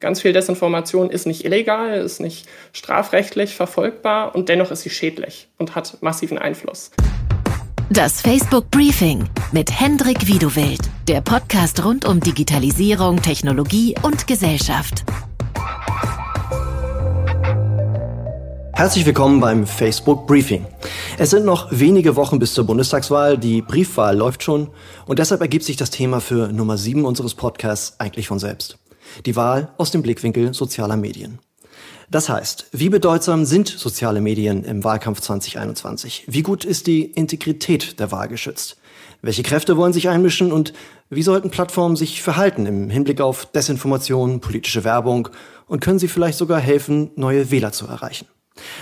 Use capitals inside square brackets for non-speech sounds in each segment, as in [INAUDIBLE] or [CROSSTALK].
Ganz viel Desinformation ist nicht illegal, ist nicht strafrechtlich verfolgbar und dennoch ist sie schädlich und hat massiven Einfluss. Das Facebook Briefing mit Hendrik Wiedewild, der Podcast rund um Digitalisierung, Technologie und Gesellschaft. Herzlich willkommen beim Facebook Briefing. Es sind noch wenige Wochen bis zur Bundestagswahl, die Briefwahl läuft schon und deshalb ergibt sich das Thema für Nummer 7 unseres Podcasts eigentlich von selbst. Die Wahl aus dem Blickwinkel sozialer Medien. Das heißt, wie bedeutsam sind soziale Medien im Wahlkampf 2021? Wie gut ist die Integrität der Wahl geschützt? Welche Kräfte wollen sich einmischen und wie sollten Plattformen sich verhalten im Hinblick auf Desinformation, politische Werbung und können sie vielleicht sogar helfen, neue Wähler zu erreichen?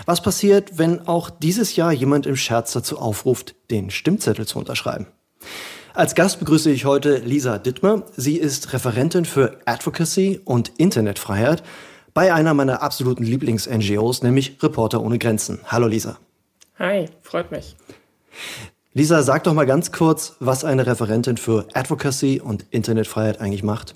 Was passiert, wenn auch dieses Jahr jemand im Scherz dazu aufruft, den Stimmzettel zu unterschreiben? Als Gast begrüße ich heute Lisa Dittmer. Sie ist Referentin für Advocacy und Internetfreiheit bei einer meiner absoluten Lieblings-NGOs, nämlich Reporter ohne Grenzen. Hallo Lisa. Hi, freut mich. Lisa, sag doch mal ganz kurz, was eine Referentin für Advocacy und Internetfreiheit eigentlich macht.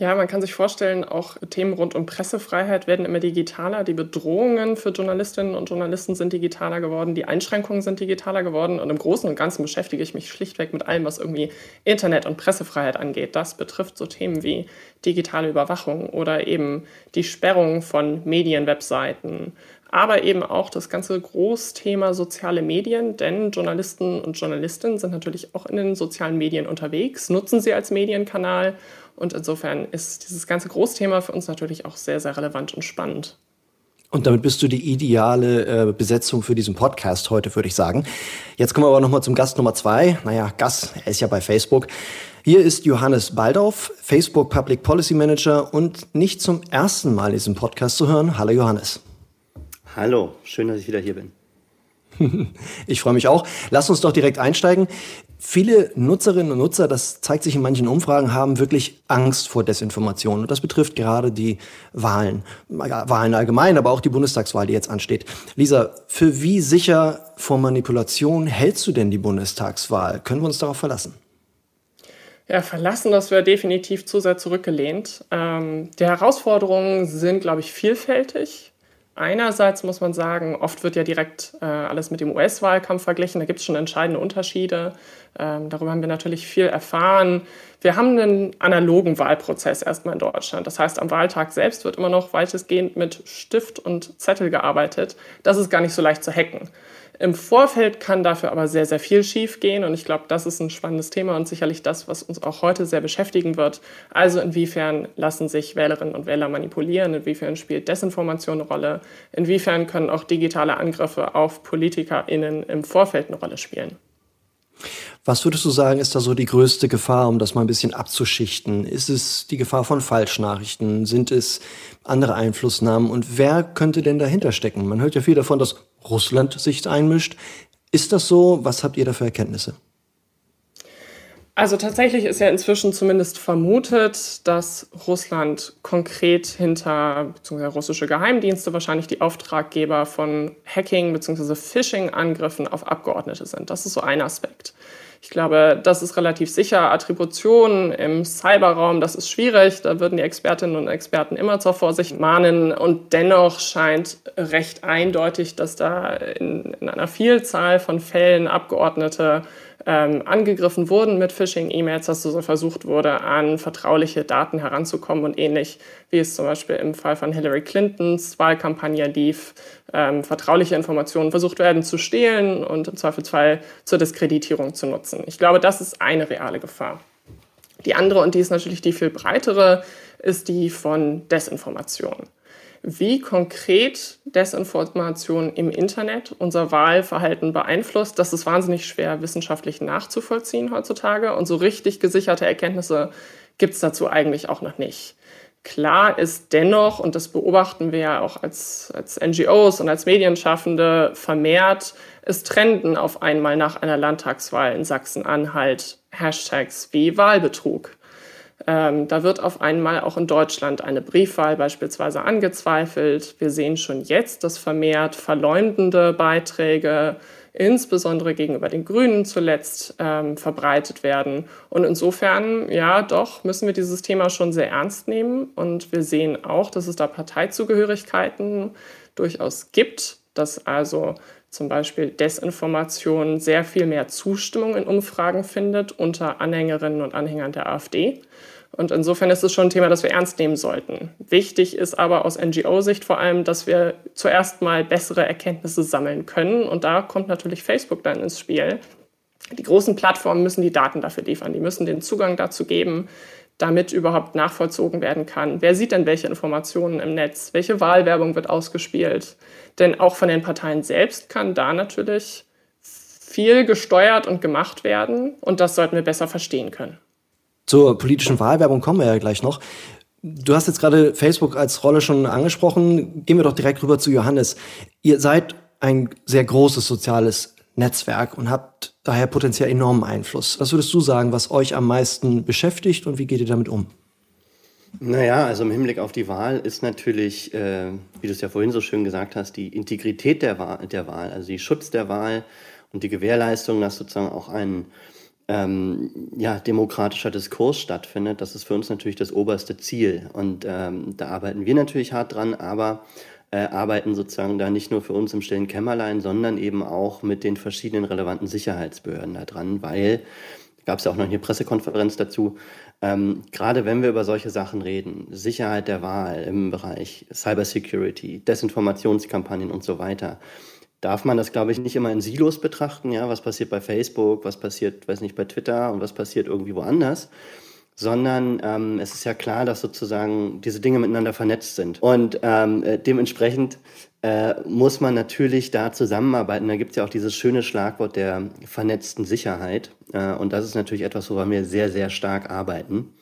Ja, man kann sich vorstellen, auch Themen rund um Pressefreiheit werden immer digitaler. Die Bedrohungen für Journalistinnen und Journalisten sind digitaler geworden, die Einschränkungen sind digitaler geworden. Und im Großen und Ganzen beschäftige ich mich schlichtweg mit allem, was irgendwie Internet und Pressefreiheit angeht. Das betrifft so Themen wie digitale Überwachung oder eben die Sperrung von Medienwebseiten, aber eben auch das ganze Großthema soziale Medien, denn Journalisten und Journalistinnen sind natürlich auch in den sozialen Medien unterwegs, nutzen sie als Medienkanal und insofern ist dieses ganze Großthema für uns natürlich auch sehr, sehr relevant und spannend. Und damit bist du die ideale äh, Besetzung für diesen Podcast heute, würde ich sagen. Jetzt kommen wir aber nochmal zum Gast Nummer zwei. Naja, Gast, er ist ja bei Facebook. Hier ist Johannes Baldauf, Facebook Public Policy Manager und nicht zum ersten Mal in diesem Podcast zu hören. Hallo Johannes. Hallo, schön, dass ich wieder hier bin. Ich freue mich auch. Lass uns doch direkt einsteigen. Viele Nutzerinnen und Nutzer, das zeigt sich in manchen Umfragen, haben wirklich Angst vor Desinformation. Und das betrifft gerade die Wahlen. Wahlen allgemein, aber auch die Bundestagswahl, die jetzt ansteht. Lisa, für wie sicher vor Manipulation hältst du denn die Bundestagswahl? Können wir uns darauf verlassen? Ja, verlassen, das wäre definitiv zu sehr zurückgelehnt. Ähm, die Herausforderungen sind, glaube ich, vielfältig. Einerseits muss man sagen, oft wird ja direkt äh, alles mit dem US-Wahlkampf verglichen. Da gibt es schon entscheidende Unterschiede. Ähm, darüber haben wir natürlich viel erfahren. Wir haben einen analogen Wahlprozess erstmal in Deutschland. Das heißt, am Wahltag selbst wird immer noch weitestgehend mit Stift und Zettel gearbeitet. Das ist gar nicht so leicht zu hacken. Im Vorfeld kann dafür aber sehr, sehr viel schief gehen und ich glaube, das ist ein spannendes Thema und sicherlich das, was uns auch heute sehr beschäftigen wird. Also inwiefern lassen sich Wählerinnen und Wähler manipulieren, inwiefern spielt Desinformation eine Rolle, inwiefern können auch digitale Angriffe auf PolitikerInnen im Vorfeld eine Rolle spielen. Was würdest du sagen, ist da so die größte Gefahr, um das mal ein bisschen abzuschichten? Ist es die Gefahr von Falschnachrichten? Sind es andere Einflussnahmen? Und wer könnte denn dahinter stecken? Man hört ja viel davon, dass Russland sich einmischt. Ist das so? Was habt ihr da für Erkenntnisse? Also tatsächlich ist ja inzwischen zumindest vermutet, dass Russland konkret hinter, beziehungsweise russische Geheimdienste wahrscheinlich die Auftraggeber von Hacking bzw. Phishing-Angriffen auf Abgeordnete sind. Das ist so ein Aspekt. Ich glaube, das ist relativ sicher. Attribution im Cyberraum, das ist schwierig. Da würden die Expertinnen und Experten immer zur Vorsicht mahnen. Und dennoch scheint recht eindeutig, dass da in, in einer Vielzahl von Fällen Abgeordnete ähm, angegriffen wurden mit Phishing-E-Mails, dass so versucht wurde, an vertrauliche Daten heranzukommen und ähnlich wie es zum Beispiel im Fall von Hillary Clintons Wahlkampagne lief, ähm, vertrauliche Informationen versucht werden zu stehlen und im Zweifelsfall zur Diskreditierung zu nutzen. Ich glaube, das ist eine reale Gefahr. Die andere, und die ist natürlich die viel breitere, ist die von Desinformation wie konkret Desinformation im Internet unser Wahlverhalten beeinflusst, das ist wahnsinnig schwer wissenschaftlich nachzuvollziehen heutzutage. Und so richtig gesicherte Erkenntnisse gibt es dazu eigentlich auch noch nicht. Klar ist dennoch, und das beobachten wir ja auch als, als NGOs und als Medienschaffende vermehrt, es trenden auf einmal nach einer Landtagswahl in Sachsen-Anhalt Hashtags wie Wahlbetrug. Ähm, da wird auf einmal auch in Deutschland eine Briefwahl beispielsweise angezweifelt. Wir sehen schon jetzt, dass vermehrt verleumdende Beiträge insbesondere gegenüber den Grünen zuletzt ähm, verbreitet werden. Und insofern, ja, doch, müssen wir dieses Thema schon sehr ernst nehmen. Und wir sehen auch, dass es da Parteizugehörigkeiten durchaus gibt, dass also zum Beispiel Desinformation sehr viel mehr Zustimmung in Umfragen findet unter Anhängerinnen und Anhängern der AfD. Und insofern ist es schon ein Thema, das wir ernst nehmen sollten. Wichtig ist aber aus NGO-Sicht vor allem, dass wir zuerst mal bessere Erkenntnisse sammeln können. Und da kommt natürlich Facebook dann ins Spiel. Die großen Plattformen müssen die Daten dafür liefern. Die müssen den Zugang dazu geben, damit überhaupt nachvollzogen werden kann. Wer sieht denn welche Informationen im Netz? Welche Wahlwerbung wird ausgespielt? Denn auch von den Parteien selbst kann da natürlich viel gesteuert und gemacht werden. Und das sollten wir besser verstehen können. Zur politischen Wahlwerbung kommen wir ja gleich noch. Du hast jetzt gerade Facebook als Rolle schon angesprochen. Gehen wir doch direkt rüber zu Johannes. Ihr seid ein sehr großes soziales Netzwerk und habt daher potenziell enormen Einfluss. Was würdest du sagen, was euch am meisten beschäftigt und wie geht ihr damit um? Naja, also im Hinblick auf die Wahl ist natürlich, äh, wie du es ja vorhin so schön gesagt hast, die Integrität der Wahl, der Wahl, also die Schutz der Wahl und die Gewährleistung, dass sozusagen auch ein ähm, ja, demokratischer Diskurs stattfindet, das ist für uns natürlich das oberste Ziel. Und ähm, da arbeiten wir natürlich hart dran, aber äh, arbeiten sozusagen da nicht nur für uns im stillen Kämmerlein, sondern eben auch mit den verschiedenen relevanten Sicherheitsbehörden da dran, weil gab es ja auch noch eine Pressekonferenz dazu. Ähm, gerade wenn wir über solche Sachen reden, Sicherheit der Wahl im Bereich Cybersecurity, Desinformationskampagnen und so weiter, darf man das, glaube ich, nicht immer in Silos betrachten. Ja, was passiert bei Facebook, was passiert, weiß nicht, bei Twitter und was passiert irgendwie woanders. Sondern ähm, es ist ja klar, dass sozusagen diese Dinge miteinander vernetzt sind. Und ähm, äh, dementsprechend äh, muss man natürlich da zusammenarbeiten. Da gibt es ja auch dieses schöne Schlagwort der vernetzten Sicherheit. Äh, und das ist natürlich etwas, woran wir sehr, sehr stark arbeiten.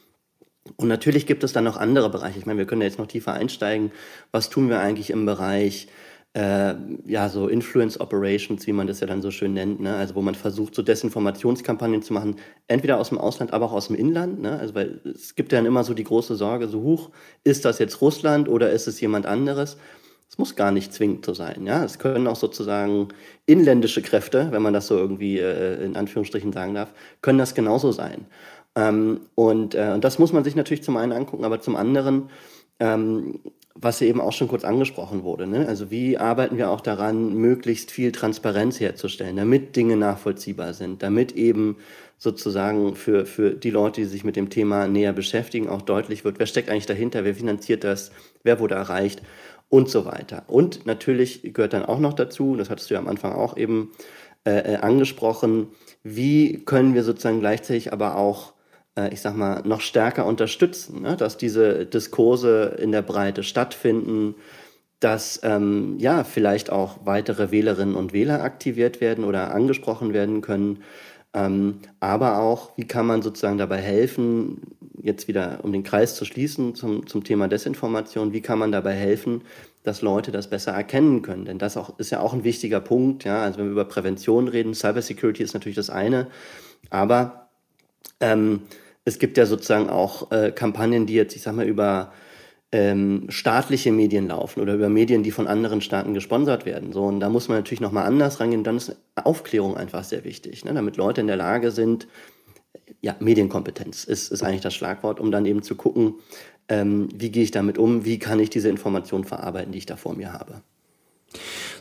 Und natürlich gibt es dann noch andere Bereiche. Ich meine, wir können ja jetzt noch tiefer einsteigen. Was tun wir eigentlich im Bereich äh, ja, so Influence Operations, wie man das ja dann so schön nennt, ne? also wo man versucht, so Desinformationskampagnen zu machen, entweder aus dem Ausland, aber auch aus dem Inland, ne? also weil es gibt ja dann immer so die große Sorge, so hoch, ist das jetzt Russland oder ist es jemand anderes? Es muss gar nicht zwingend so sein, ja, es können auch sozusagen inländische Kräfte, wenn man das so irgendwie äh, in Anführungsstrichen sagen darf, können das genauso sein. Ähm, und, äh, und das muss man sich natürlich zum einen angucken, aber zum anderen ähm, was ja eben auch schon kurz angesprochen wurde. Ne? Also wie arbeiten wir auch daran, möglichst viel Transparenz herzustellen, damit Dinge nachvollziehbar sind, damit eben sozusagen für, für die Leute, die sich mit dem Thema näher beschäftigen, auch deutlich wird, wer steckt eigentlich dahinter, wer finanziert das, wer wurde erreicht und so weiter. Und natürlich gehört dann auch noch dazu, das hattest du ja am Anfang auch eben äh, äh angesprochen, wie können wir sozusagen gleichzeitig aber auch ich sag mal, noch stärker unterstützen, ne? dass diese Diskurse in der Breite stattfinden, dass ähm, ja vielleicht auch weitere Wählerinnen und Wähler aktiviert werden oder angesprochen werden können. Ähm, aber auch, wie kann man sozusagen dabei helfen, jetzt wieder um den Kreis zu schließen zum, zum Thema Desinformation, wie kann man dabei helfen, dass Leute das besser erkennen können? Denn das auch, ist ja auch ein wichtiger Punkt. Ja? Also wenn wir über Prävention reden, Cybersecurity ist natürlich das eine, aber ähm, es gibt ja sozusagen auch äh, Kampagnen, die jetzt, ich sag mal, über ähm, staatliche Medien laufen oder über Medien, die von anderen Staaten gesponsert werden. So, und da muss man natürlich nochmal anders rangehen. Dann ist Aufklärung einfach sehr wichtig, ne? damit Leute in der Lage sind, ja, Medienkompetenz ist, ist eigentlich das Schlagwort, um dann eben zu gucken, ähm, wie gehe ich damit um, wie kann ich diese Informationen verarbeiten, die ich da vor mir habe.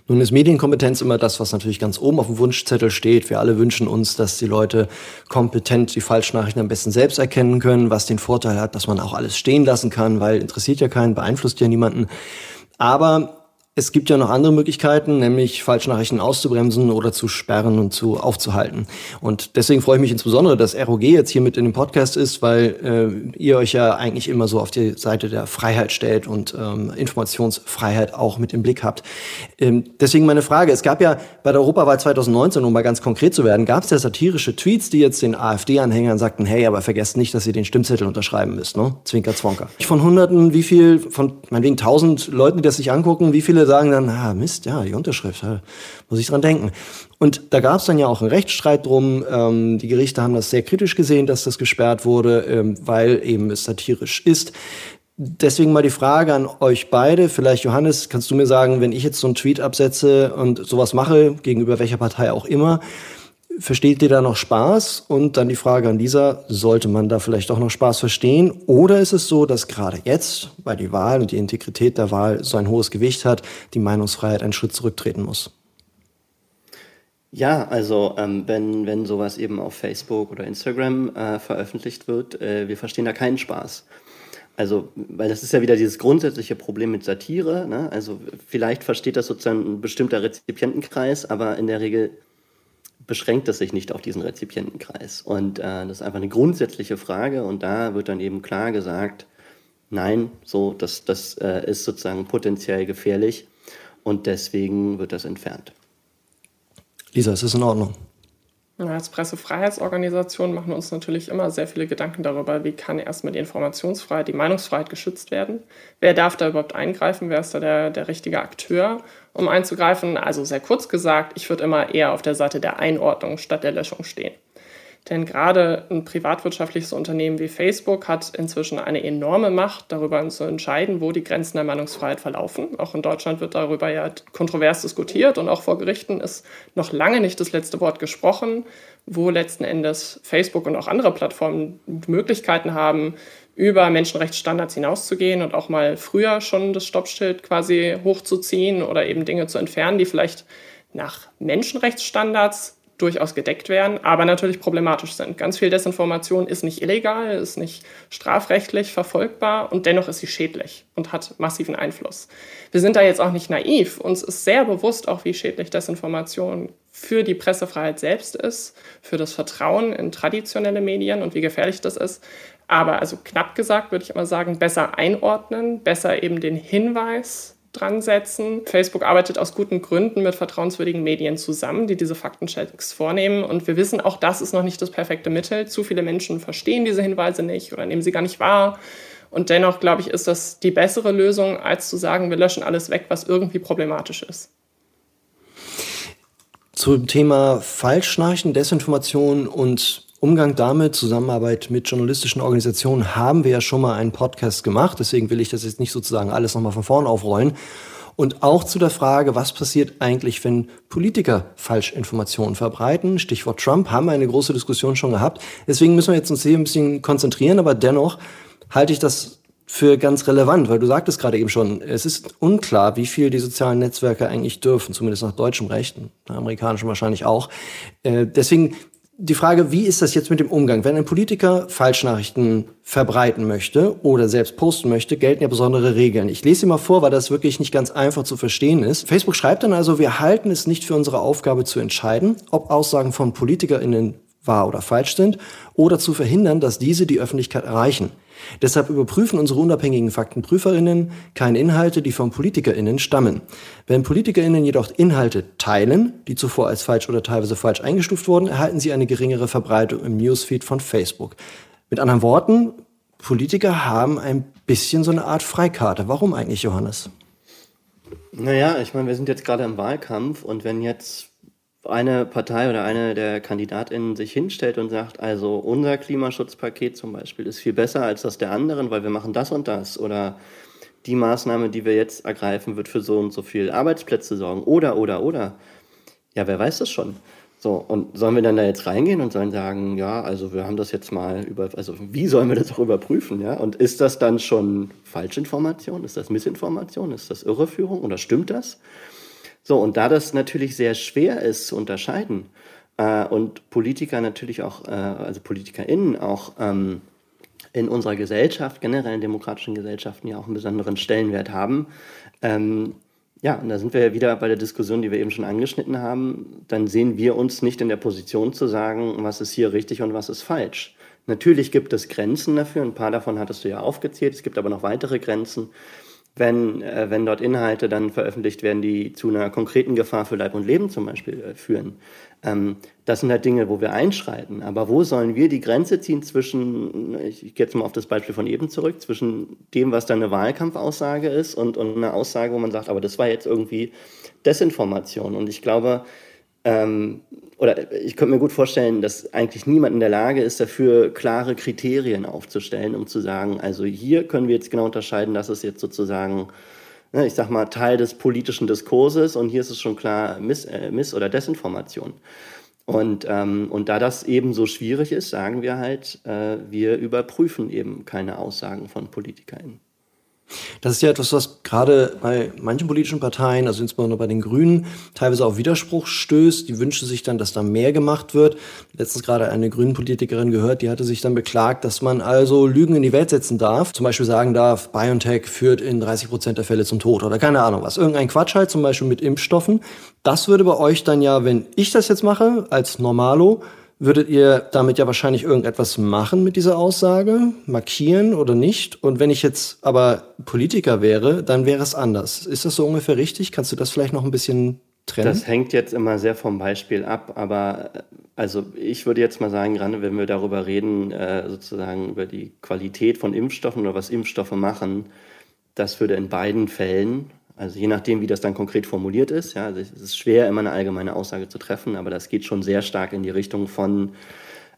Nun ist Medienkompetenz immer das, was natürlich ganz oben auf dem Wunschzettel steht. Wir alle wünschen uns, dass die Leute kompetent die Falschnachrichten am besten selbst erkennen können, was den Vorteil hat, dass man auch alles stehen lassen kann, weil interessiert ja keinen, beeinflusst ja niemanden. Aber es gibt ja noch andere Möglichkeiten, nämlich Falschnachrichten auszubremsen oder zu sperren und zu aufzuhalten. Und deswegen freue ich mich insbesondere, dass ROG jetzt hier mit in dem Podcast ist, weil äh, ihr euch ja eigentlich immer so auf die Seite der Freiheit stellt und ähm, Informationsfreiheit auch mit im Blick habt. Ähm, deswegen meine Frage, es gab ja bei der Europawahl 2019, um mal ganz konkret zu werden, gab es ja satirische Tweets, die jetzt den AfD-Anhängern sagten, hey, aber vergesst nicht, dass ihr den Stimmzettel unterschreiben müsst, ne? Zwinker, Zwonker. Von Hunderten, wie viel, von meinetwegen tausend Leuten, die das sich angucken, wie viele sagen dann, ah, Mist, ja, die Unterschrift, muss ich dran denken. Und da gab es dann ja auch einen Rechtsstreit drum. Ähm, die Gerichte haben das sehr kritisch gesehen, dass das gesperrt wurde, ähm, weil eben es satirisch ist. Deswegen mal die Frage an euch beide. Vielleicht, Johannes, kannst du mir sagen, wenn ich jetzt so einen Tweet absetze und sowas mache, gegenüber welcher Partei auch immer, versteht ihr da noch Spaß? Und dann die Frage an Lisa, sollte man da vielleicht auch noch Spaß verstehen? Oder ist es so, dass gerade jetzt, weil die Wahl und die Integrität der Wahl so ein hohes Gewicht hat, die Meinungsfreiheit einen Schritt zurücktreten muss? Ja, also ähm, wenn, wenn sowas eben auf Facebook oder Instagram äh, veröffentlicht wird, äh, wir verstehen da keinen Spaß. Also, weil das ist ja wieder dieses grundsätzliche Problem mit Satire. Ne? Also vielleicht versteht das sozusagen ein bestimmter Rezipientenkreis, aber in der Regel beschränkt es sich nicht auf diesen Rezipientenkreis. Und äh, das ist einfach eine grundsätzliche Frage und da wird dann eben klar gesagt, nein, so, das, das äh, ist sozusagen potenziell gefährlich und deswegen wird das entfernt. Lisa, ist das in Ordnung? Als Pressefreiheitsorganisation machen wir uns natürlich immer sehr viele Gedanken darüber, wie kann erstmal die Informationsfreiheit, die Meinungsfreiheit geschützt werden. Wer darf da überhaupt eingreifen? Wer ist da der, der richtige Akteur, um einzugreifen? Also sehr kurz gesagt, ich würde immer eher auf der Seite der Einordnung statt der Löschung stehen. Denn gerade ein privatwirtschaftliches Unternehmen wie Facebook hat inzwischen eine enorme Macht, darüber zu entscheiden, wo die Grenzen der Meinungsfreiheit verlaufen. Auch in Deutschland wird darüber ja kontrovers diskutiert und auch vor Gerichten ist noch lange nicht das letzte Wort gesprochen, wo letzten Endes Facebook und auch andere Plattformen Möglichkeiten haben, über Menschenrechtsstandards hinauszugehen und auch mal früher schon das Stoppschild quasi hochzuziehen oder eben Dinge zu entfernen, die vielleicht nach Menschenrechtsstandards durchaus gedeckt werden, aber natürlich problematisch sind. Ganz viel Desinformation ist nicht illegal, ist nicht strafrechtlich verfolgbar und dennoch ist sie schädlich und hat massiven Einfluss. Wir sind da jetzt auch nicht naiv. Uns ist sehr bewusst auch, wie schädlich Desinformation für die Pressefreiheit selbst ist, für das Vertrauen in traditionelle Medien und wie gefährlich das ist. Aber also knapp gesagt würde ich immer sagen, besser einordnen, besser eben den Hinweis dran setzen. Facebook arbeitet aus guten Gründen mit vertrauenswürdigen Medien zusammen, die diese Faktenchecks vornehmen. Und wir wissen, auch das ist noch nicht das perfekte Mittel. Zu viele Menschen verstehen diese Hinweise nicht oder nehmen sie gar nicht wahr. Und dennoch, glaube ich, ist das die bessere Lösung, als zu sagen, wir löschen alles weg, was irgendwie problematisch ist. Zum Thema Falschnachrichten, Desinformation und Umgang damit, Zusammenarbeit mit journalistischen Organisationen, haben wir ja schon mal einen Podcast gemacht. Deswegen will ich das jetzt nicht sozusagen alles nochmal von vorn aufrollen. Und auch zu der Frage, was passiert eigentlich, wenn Politiker Falschinformationen verbreiten? Stichwort Trump, haben wir eine große Diskussion schon gehabt. Deswegen müssen wir jetzt uns hier ein bisschen konzentrieren, aber dennoch halte ich das für ganz relevant, weil du sagtest gerade eben schon, es ist unklar, wie viel die sozialen Netzwerke eigentlich dürfen, zumindest nach deutschem Recht, amerikanischem wahrscheinlich auch. Äh, deswegen die Frage, wie ist das jetzt mit dem Umgang? Wenn ein Politiker Falschnachrichten verbreiten möchte oder selbst posten möchte, gelten ja besondere Regeln. Ich lese sie mal vor, weil das wirklich nicht ganz einfach zu verstehen ist. Facebook schreibt dann also, wir halten es nicht für unsere Aufgabe zu entscheiden, ob Aussagen von PolitikerInnen wahr oder falsch sind oder zu verhindern, dass diese die Öffentlichkeit erreichen. Deshalb überprüfen unsere unabhängigen Faktenprüferinnen keine Inhalte, die von Politikerinnen stammen. Wenn Politikerinnen jedoch Inhalte teilen, die zuvor als falsch oder teilweise falsch eingestuft wurden, erhalten sie eine geringere Verbreitung im Newsfeed von Facebook. Mit anderen Worten, Politiker haben ein bisschen so eine Art Freikarte. Warum eigentlich, Johannes? Naja, ich meine, wir sind jetzt gerade im Wahlkampf und wenn jetzt eine Partei oder eine der KandidatInnen sich hinstellt und sagt, also unser Klimaschutzpaket zum Beispiel ist viel besser als das der anderen, weil wir machen das und das oder die Maßnahme, die wir jetzt ergreifen, wird für so und so viel Arbeitsplätze sorgen oder, oder, oder. Ja, wer weiß das schon? So, und sollen wir dann da jetzt reingehen und sollen sagen, ja, also wir haben das jetzt mal über, also wie sollen wir das auch überprüfen, ja? Und ist das dann schon Falschinformation? Ist das Missinformation? Ist das Irreführung oder stimmt das? So, und da das natürlich sehr schwer ist zu unterscheiden äh, und Politiker natürlich auch, äh, also PolitikerInnen auch ähm, in unserer Gesellschaft, generell in demokratischen Gesellschaften ja auch einen besonderen Stellenwert haben, ähm, ja, und da sind wir ja wieder bei der Diskussion, die wir eben schon angeschnitten haben. Dann sehen wir uns nicht in der Position zu sagen, was ist hier richtig und was ist falsch. Natürlich gibt es Grenzen dafür, ein paar davon hattest du ja aufgezählt, es gibt aber noch weitere Grenzen wenn, äh, wenn dort Inhalte dann veröffentlicht werden, die zu einer konkreten Gefahr für Leib und Leben zum Beispiel äh, führen. Ähm, das sind halt Dinge, wo wir einschreiten. Aber wo sollen wir die Grenze ziehen zwischen, ich, gehe jetzt mal auf das Beispiel von eben zurück, zwischen dem, was dann eine Wahlkampfaussage ist und, und einer Aussage, wo man sagt, aber das war jetzt irgendwie Desinformation. Und ich glaube, Ähm, oder ich könnte mir gut vorstellen, dass eigentlich niemand in der Lage ist, dafür klare Kriterien aufzustellen, um zu sagen, also hier können wir jetzt genau unterscheiden, das ist jetzt sozusagen, ne, ich sag mal, Teil des politischen Diskurses und hier ist es schon klar Miss, äh, Miss oder Desinformation. Und, ähm, und da das eben so schwierig ist, sagen wir halt, äh, wir überprüfen eben keine Aussagen von PolitikerInnen. Das ist ja etwas, was gerade bei manchen politischen Parteien, also insbesondere bei den Grünen, teilweise auf Widerspruch stößt. Die wünschen sich dann, dass da mehr gemacht wird. Letztens gerade eine grünen Politikerin gehört, die hatte sich dann beklagt, dass man also Lügen in die Welt setzen darf. Zum Beispiel sagen darf, BioNTech führt in 30 Prozent der Fälle zum Tod oder keine Ahnung was. Irgendein Quatsch halt, zum Beispiel mit Impfstoffen. Das würde bei euch dann ja, wenn ich das jetzt mache, als Normalo, würdet ihr damit ja wahrscheinlich irgendetwas machen mit dieser Aussage, markieren oder nicht. Und wenn ich jetzt aber Politiker wäre, dann wäre es anders. Ist das so ungefähr richtig? Kannst du das vielleicht noch ein bisschen trennen? Das hängt jetzt immer sehr vom Beispiel ab, aber äh, also ich würde jetzt mal sagen, gerade wenn wir darüber reden, äh, sozusagen über die Qualität von Impfstoffen oder was Impfstoffe machen, das würde in beiden Fällen also je nachdem, wie das dann konkret formuliert ist. Ja, also es ist schwer, immer eine allgemeine Aussage zu treffen, aber das geht schon sehr stark in die Richtung von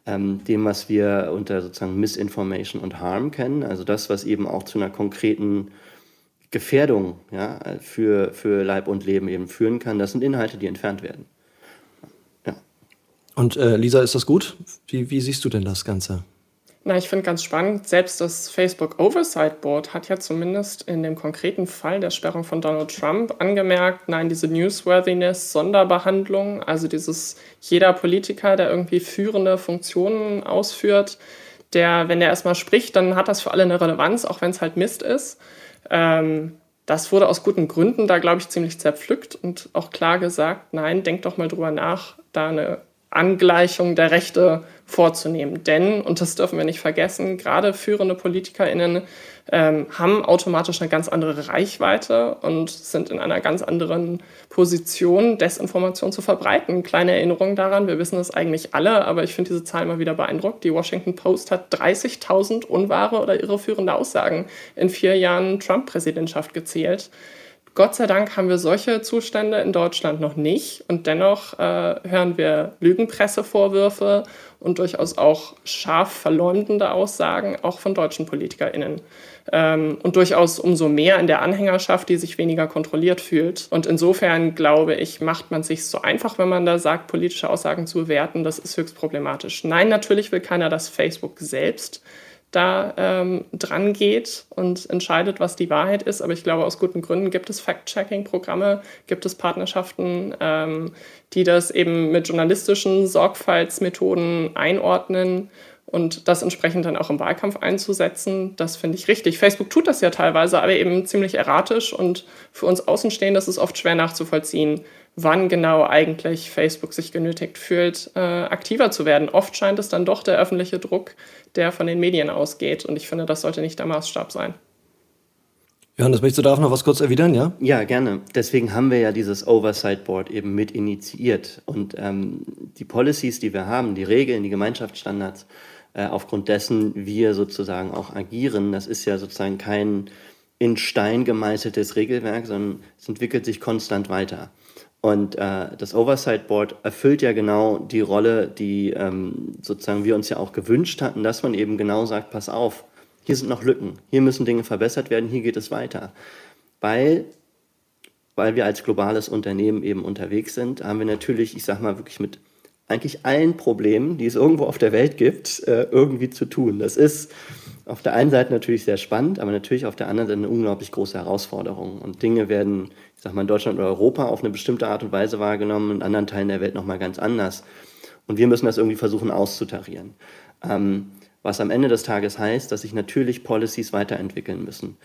ähm, dem, was wir unter sozusagen Misinformation und Harm kennen. Also das, was eben auch zu einer konkreten Gefährdung ja, für, für Leib und Leben eben führen kann. Das sind Inhalte, die entfernt werden. Ja. Und äh, Lisa, ist das gut? Wie, wie siehst du denn das Ganze? Na, ich finde ganz spannend, selbst das Facebook Oversight Board hat ja zumindest in dem konkreten Fall der Sperrung von Donald Trump angemerkt, nein, diese Newsworthiness, Sonderbehandlung, also dieses jeder Politiker, der irgendwie führende Funktionen ausführt, der, wenn der erstmal spricht, dann hat das für alle eine Relevanz, auch wenn es halt Mist ist. Ähm, das wurde aus guten Gründen da, glaube ich, ziemlich zerpflückt und auch klar gesagt, nein, denkt doch mal drüber nach, da eine Angleichung der Rechte vorzunehmen. Denn, und das dürfen wir nicht vergessen, gerade führende PolitikerInnen ähm, haben automatisch eine ganz andere Reichweite und sind in einer ganz anderen Position, Desinformation zu verbreiten. Kleine Erinnerung daran, wir wissen es eigentlich alle, aber ich finde diese Zahl mal wieder beeindruckt. Die Washington Post hat 30.000 unwahre oder irreführende Aussagen in vier Jahren Trump-Präsidentschaft gezählt. Gott sei Dank haben wir solche Zustände in Deutschland noch nicht und dennoch äh, hören wir Lügenpressevorwürfe und durchaus auch scharf verleumdende Aussagen, auch von deutschen PolitikerInnen. Ähm, und durchaus umso mehr in der Anhängerschaft, die sich weniger kontrolliert fühlt. Und insofern glaube ich, macht man sich so einfach, wenn man da sagt, politische Aussagen zu bewerten, das ist höchst problematisch. Nein, natürlich will keiner, dass Facebook selbst da ähm, dran geht und entscheidet, was die Wahrheit ist. Aber ich glaube, aus guten Gründen gibt es Fact-Checking-Programme, gibt es Partnerschaften, ähm, die das eben mit journalistischen Sorgfaltsmethoden einordnen und das entsprechend dann auch im Wahlkampf einzusetzen, das finde ich richtig. Facebook tut das ja teilweise, aber eben ziemlich erratisch und für uns Außenstehende ist es oft schwer nachzuvollziehen, wann genau eigentlich Facebook sich genötigt fühlt, äh, aktiver zu werden. Oft scheint es dann doch der öffentliche Druck, der von den Medien ausgeht. Und ich finde, das sollte nicht der Maßstab sein. Johannes, möchtest du darauf noch was kurz erwidern, ja? Ja, gerne. Deswegen haben wir ja dieses Oversight Board eben mit initiiert. Und ähm, die Policies, die wir haben, die Regeln, die Gemeinschaftsstandards, äh, aufgrund dessen wir sozusagen auch agieren, das ist ja sozusagen kein in Stein gemeißeltes Regelwerk, sondern es entwickelt sich konstant weiter. Und äh, das Oversight Board erfüllt ja genau die Rolle, die ähm, sozusagen wir uns ja auch gewünscht hatten, dass man eben genau sagt, pass auf, hier sind noch Lücken, hier müssen Dinge verbessert werden, hier geht es weiter. Weil, weil wir als globales Unternehmen eben unterwegs sind, haben wir natürlich, ich sag mal, wirklich mit eigentlich allen Problemen, die es irgendwo auf der Welt gibt, äh, irgendwie zu tun. Das ist auf der einen Seite natürlich sehr spannend, aber natürlich auf der anderen Seite eine unglaublich große Herausforderung. Und Dinge werden ich sag mal, in Deutschland oder Europa auf eine bestimmte Art und Weise wahrgenommen, in anderen Teilen der Welt nochmal ganz anders. Und wir müssen das irgendwie versuchen auszutarieren. Ähm, was am Ende des Tages heißt, dass sich natürlich Policies weiterentwickeln müssen.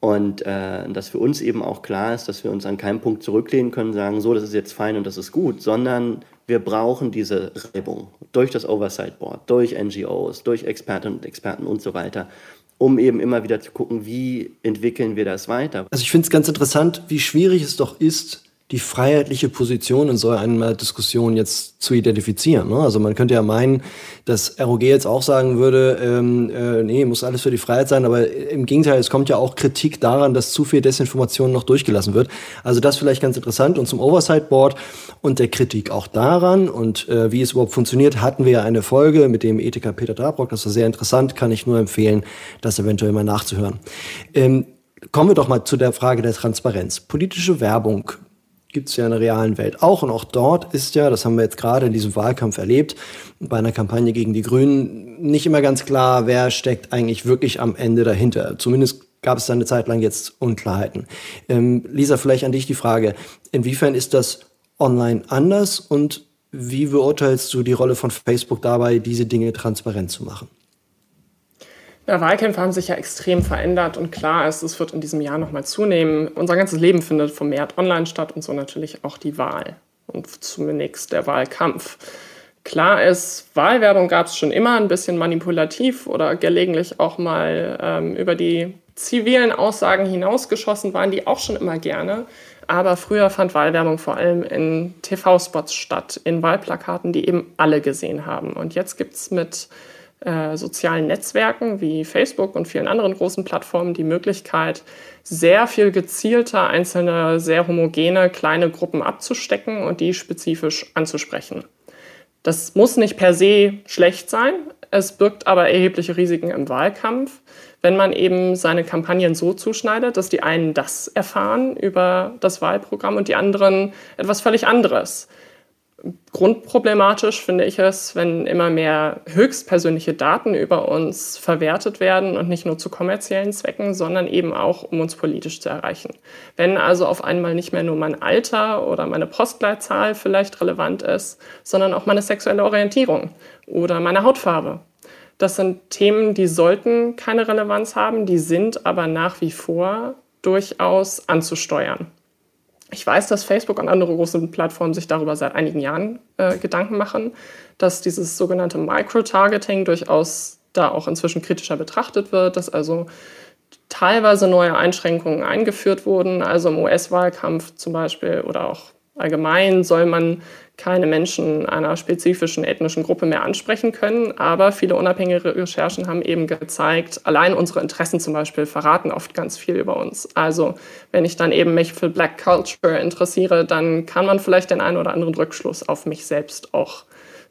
Und äh, dass für uns eben auch klar ist, dass wir uns an keinem Punkt zurücklehnen können, sagen, so, das ist jetzt fein und das ist gut, sondern wir brauchen diese Reibung durch das Oversight Board, durch NGOs, durch Expertinnen und Experten und so weiter, um eben immer wieder zu gucken, wie entwickeln wir das weiter. Also ich finde es ganz interessant, wie schwierig es doch ist, die freiheitliche Position in so einer Diskussion jetzt zu identifizieren. Ne? Also man könnte ja meinen, dass ROG jetzt auch sagen würde, ähm, äh, nee, muss alles für die Freiheit sein, aber im Gegenteil, es kommt ja auch Kritik daran, dass zu viel Desinformation noch durchgelassen wird. Also das vielleicht ganz interessant. Und zum Oversight Board und der Kritik auch daran und äh, wie es überhaupt funktioniert, hatten wir ja eine Folge mit dem Ethiker Peter Dabrock. Das war sehr interessant, kann ich nur empfehlen, das eventuell mal nachzuhören. Ähm, kommen wir doch mal zu der Frage der Transparenz. Politische Werbung gibt es ja in der realen Welt auch. Und auch dort ist ja, das haben wir jetzt gerade in diesem Wahlkampf erlebt, bei einer Kampagne gegen die Grünen, nicht immer ganz klar, wer steckt eigentlich wirklich am Ende dahinter. Zumindest gab es da eine Zeit lang jetzt Unklarheiten. Ähm, Lisa, vielleicht an dich die Frage, inwiefern ist das online anders und wie beurteilst du die Rolle von Facebook dabei, diese Dinge transparent zu machen? Ja, Wahlkämpfe haben sich ja extrem verändert und klar ist, es wird in diesem Jahr nochmal zunehmen. Unser ganzes Leben findet vermehrt online statt und so natürlich auch die Wahl und zunächst der Wahlkampf. Klar ist, Wahlwerbung gab es schon immer ein bisschen manipulativ oder gelegentlich auch mal ähm, über die zivilen Aussagen hinausgeschossen, waren die auch schon immer gerne. Aber früher fand Wahlwerbung vor allem in TV-Spots statt, in Wahlplakaten, die eben alle gesehen haben. Und jetzt gibt es mit äh, sozialen Netzwerken wie Facebook und vielen anderen großen Plattformen die Möglichkeit, sehr viel gezielter einzelne, sehr homogene kleine Gruppen abzustecken und die spezifisch anzusprechen. Das muss nicht per se schlecht sein, es birgt aber erhebliche Risiken im Wahlkampf, wenn man eben seine Kampagnen so zuschneidet, dass die einen das erfahren über das Wahlprogramm und die anderen etwas völlig anderes grundproblematisch finde ich es, wenn immer mehr höchstpersönliche Daten über uns verwertet werden und nicht nur zu kommerziellen Zwecken, sondern eben auch, um uns politisch zu erreichen. Wenn also auf einmal nicht mehr nur mein Alter oder meine Postleitzahl vielleicht relevant ist, sondern auch meine sexuelle Orientierung oder meine Hautfarbe. Das sind Themen, die sollten keine Relevanz haben, die sind aber nach wie vor durchaus anzusteuern. Ich weiß, dass Facebook und andere große Plattformen sich darüber seit einigen Jahren äh, Gedanken machen, dass dieses sogenannte Microtargeting durchaus da auch inzwischen kritischer betrachtet wird, dass also teilweise neue Einschränkungen eingeführt wurden, also im US-Wahlkampf zum Beispiel oder auch allgemein soll man keine Menschen einer spezifischen ethnischen Gruppe mehr ansprechen können. Aber viele unabhängige Recherchen haben eben gezeigt, allein unsere Interessen zum Beispiel verraten oft ganz viel über uns. Also wenn ich dann eben mich für Black Culture interessiere, dann kann man vielleicht den einen oder anderen Rückschluss auf mich selbst auch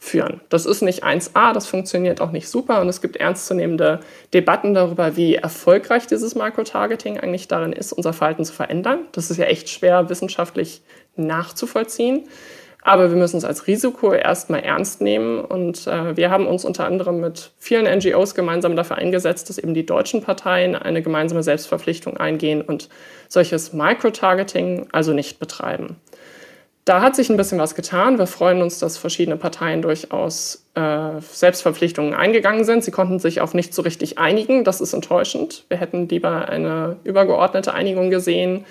führen. Das ist nicht 1a, das funktioniert auch nicht super und es gibt ernstzunehmende Debatten darüber, wie erfolgreich dieses Microtargeting eigentlich darin ist, unser Verhalten zu verändern. Das ist ja echt schwer wissenschaftlich nachzuvollziehen. Aber wir müssen es als Risiko erstmal ernst nehmen. Und äh, wir haben uns unter anderem mit vielen NGOs gemeinsam dafür eingesetzt, dass eben die deutschen Parteien eine gemeinsame Selbstverpflichtung eingehen und solches Microtargeting also nicht betreiben. Da hat sich ein bisschen was getan. Wir freuen uns, dass verschiedene Parteien durchaus äh, Selbstverpflichtungen eingegangen sind. Sie konnten sich auf nicht so richtig einigen. Das ist enttäuschend. Wir hätten lieber eine übergeordnete Einigung gesehen.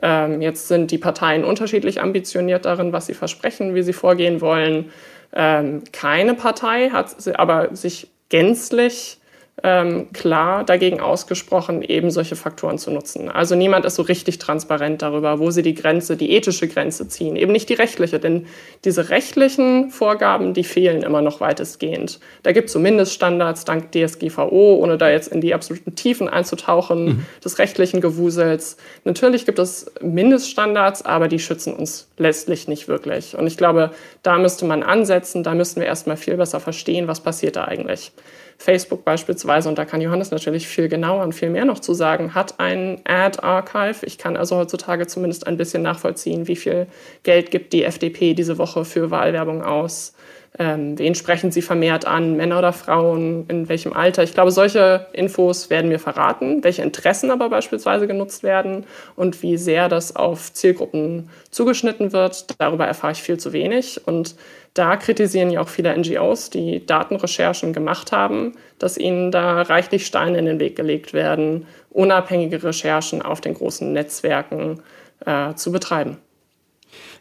Ähm, jetzt sind die Parteien unterschiedlich ambitioniert darin, was sie versprechen, wie sie vorgehen wollen. Ähm, keine Partei hat aber sich gänzlich ähm, klar dagegen ausgesprochen, eben solche Faktoren zu nutzen. Also niemand ist so richtig transparent darüber, wo sie die Grenze, die ethische Grenze ziehen. Eben nicht die rechtliche, denn diese rechtlichen Vorgaben, die fehlen immer noch weitestgehend. Da gibt es so Mindeststandards dank DSGVO, ohne da jetzt in die absoluten Tiefen einzutauchen, mhm. des rechtlichen Gewusels. Natürlich gibt es Mindeststandards, aber die schützen uns letztlich nicht wirklich. Und ich glaube, da müsste man ansetzen, da müssten wir erstmal viel besser verstehen, was passiert da eigentlich. Facebook beispielsweise, und da kann Johannes natürlich viel genauer und viel mehr noch zu sagen, hat ein Ad-Archive. Ich kann also heutzutage zumindest ein bisschen nachvollziehen, wie viel Geld gibt die FDP diese Woche für Wahlwerbung aus. Ähm, wen sprechen sie vermehrt an, Männer oder Frauen, in welchem Alter. Ich glaube, solche Infos werden mir verraten, welche Interessen aber beispielsweise genutzt werden und wie sehr das auf Zielgruppen zugeschnitten wird. Darüber erfahre ich viel zu wenig. Und da kritisieren ja auch viele NGOs, die Datenrecherchen gemacht haben, dass ihnen da reichlich Steine in den Weg gelegt werden, unabhängige Recherchen auf den großen Netzwerken äh, zu betreiben.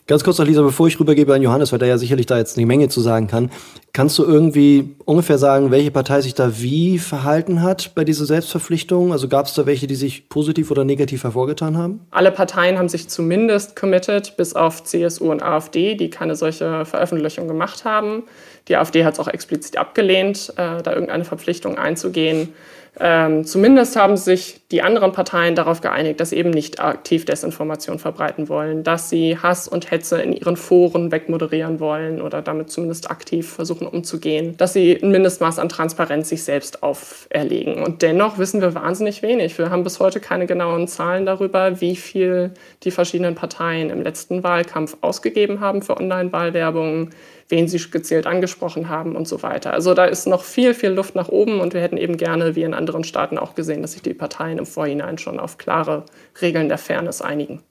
Ganz kurz noch, Lisa, bevor ich rübergebe an Johannes, weil der ja sicherlich da jetzt eine Menge zu sagen kann. Kannst du irgendwie ungefähr sagen, welche Partei sich da wie verhalten hat bei dieser Selbstverpflichtung? Also gab es da welche, die sich positiv oder negativ hervorgetan haben? Alle Parteien haben sich zumindest committed, bis auf CSU und AfD, die keine solche Veröffentlichung gemacht haben. Die AfD hat es auch explizit abgelehnt, äh, da irgendeine Verpflichtung einzugehen. Ähm, zumindest haben sich die anderen Parteien darauf geeinigt, dass sie eben nicht aktiv Desinformation verbreiten wollen, dass sie Hass und Hetze in ihren Foren wegmoderieren wollen oder damit zumindest aktiv versuchen umzugehen, dass sie ein Mindestmaß an Transparenz sich selbst auferlegen. Und dennoch wissen wir wahnsinnig wenig. Wir haben bis heute keine genauen Zahlen darüber, wie viel die verschiedenen Parteien im letzten Wahlkampf ausgegeben haben für Online-Wahlwerbung, wen sie gezielt angesprochen haben und so weiter. Also da ist noch viel, viel Luft nach oben und wir hätten eben gerne, wie in anderen Staaten auch gesehen, dass sich die Parteien im Vorhinein schon auf klare Regeln der Fairness einigen.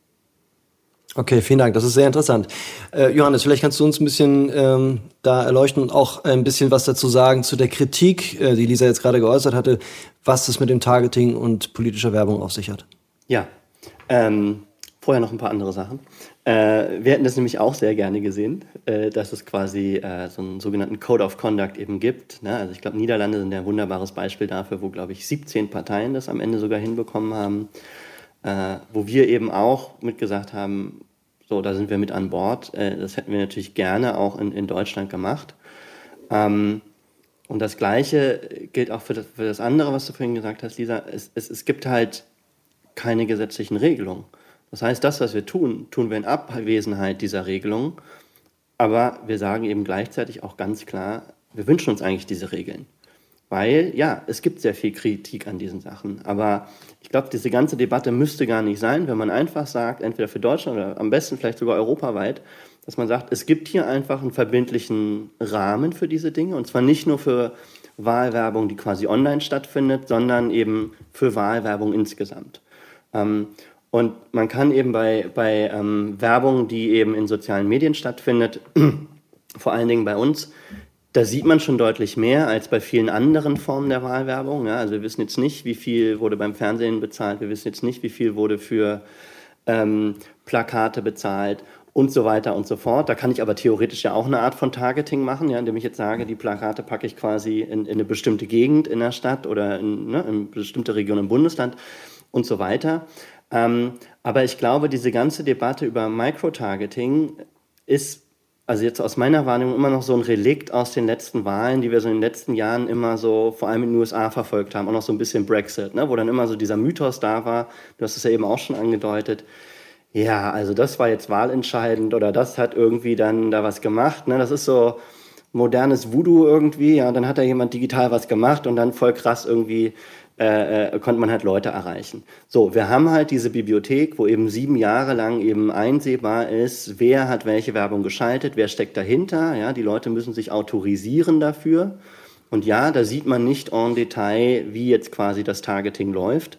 Okay, vielen Dank. Das ist sehr interessant. Äh, Johannes, vielleicht kannst du uns ein bisschen ähm, da erleuchten und auch ein bisschen was dazu sagen zu der Kritik, äh, die Lisa jetzt gerade geäußert hatte, was es mit dem Targeting und politischer Werbung auf sich hat. Ja, ähm, vorher noch ein paar andere Sachen. Äh, wir hätten das nämlich auch sehr gerne gesehen, äh, dass es quasi äh, so einen sogenannten Code of Conduct eben gibt. Ne? Also ich glaube, Niederlande sind ja ein wunderbares Beispiel dafür, wo, glaube ich, 17 Parteien das am Ende sogar hinbekommen haben, äh, wo wir eben auch mitgesagt haben, so, da sind wir mit an Bord. Äh, das hätten wir natürlich gerne auch in, in Deutschland gemacht. Ähm, und das Gleiche gilt auch für das, für das andere, was du vorhin gesagt hast, Lisa. Es, es, es gibt halt keine gesetzlichen Regelungen. Das heißt, das, was wir tun, tun wir in Abwesenheit dieser Regelung. Aber wir sagen eben gleichzeitig auch ganz klar, wir wünschen uns eigentlich diese Regeln. Weil, ja, es gibt sehr viel Kritik an diesen Sachen. Aber ich glaube, diese ganze Debatte müsste gar nicht sein, wenn man einfach sagt, entweder für Deutschland oder am besten vielleicht sogar europaweit, dass man sagt, es gibt hier einfach einen verbindlichen Rahmen für diese Dinge. Und zwar nicht nur für Wahlwerbung, die quasi online stattfindet, sondern eben für Wahlwerbung insgesamt. Ähm, und man kann eben bei, bei ähm, Werbung, die eben in sozialen Medien stattfindet, [CLEARS THROAT] vor allen Dingen bei uns, da sieht man schon deutlich mehr als bei vielen anderen Formen der Wahlwerbung. Ja, also wir wissen jetzt nicht, wie viel wurde beim Fernsehen bezahlt, wir wissen jetzt nicht, wie viel wurde für ähm, Plakate bezahlt und so weiter und so fort. Da kann ich aber theoretisch ja auch eine Art von Targeting machen, ja, indem ich jetzt sage, die Plakate packe ich quasi in, in eine bestimmte Gegend in der Stadt oder in, ne, in eine bestimmte Region im Bundesland und so weiter. Ähm, aber ich glaube, diese ganze Debatte über Microtargeting ist also jetzt aus meiner Wahrnehmung immer noch so ein Relikt aus den letzten Wahlen, die wir so in den letzten Jahren immer so, vor allem in den USA verfolgt haben, auch noch so ein bisschen Brexit, ne, wo dann immer so dieser Mythos da war, du hast es ja eben auch schon angedeutet, ja, also das war jetzt wahlentscheidend oder das hat irgendwie dann da was gemacht, ne, das ist so modernes Voodoo irgendwie, ja, dann hat da jemand digital was gemacht und dann voll krass irgendwie äh, äh, konnte man halt Leute erreichen. So, wir haben halt diese Bibliothek, wo eben sieben Jahre lang eben einsehbar ist, wer hat welche Werbung geschaltet, wer steckt dahinter. Ja, die Leute müssen sich autorisieren dafür. Und ja, da sieht man nicht en Detail, wie jetzt quasi das Targeting läuft.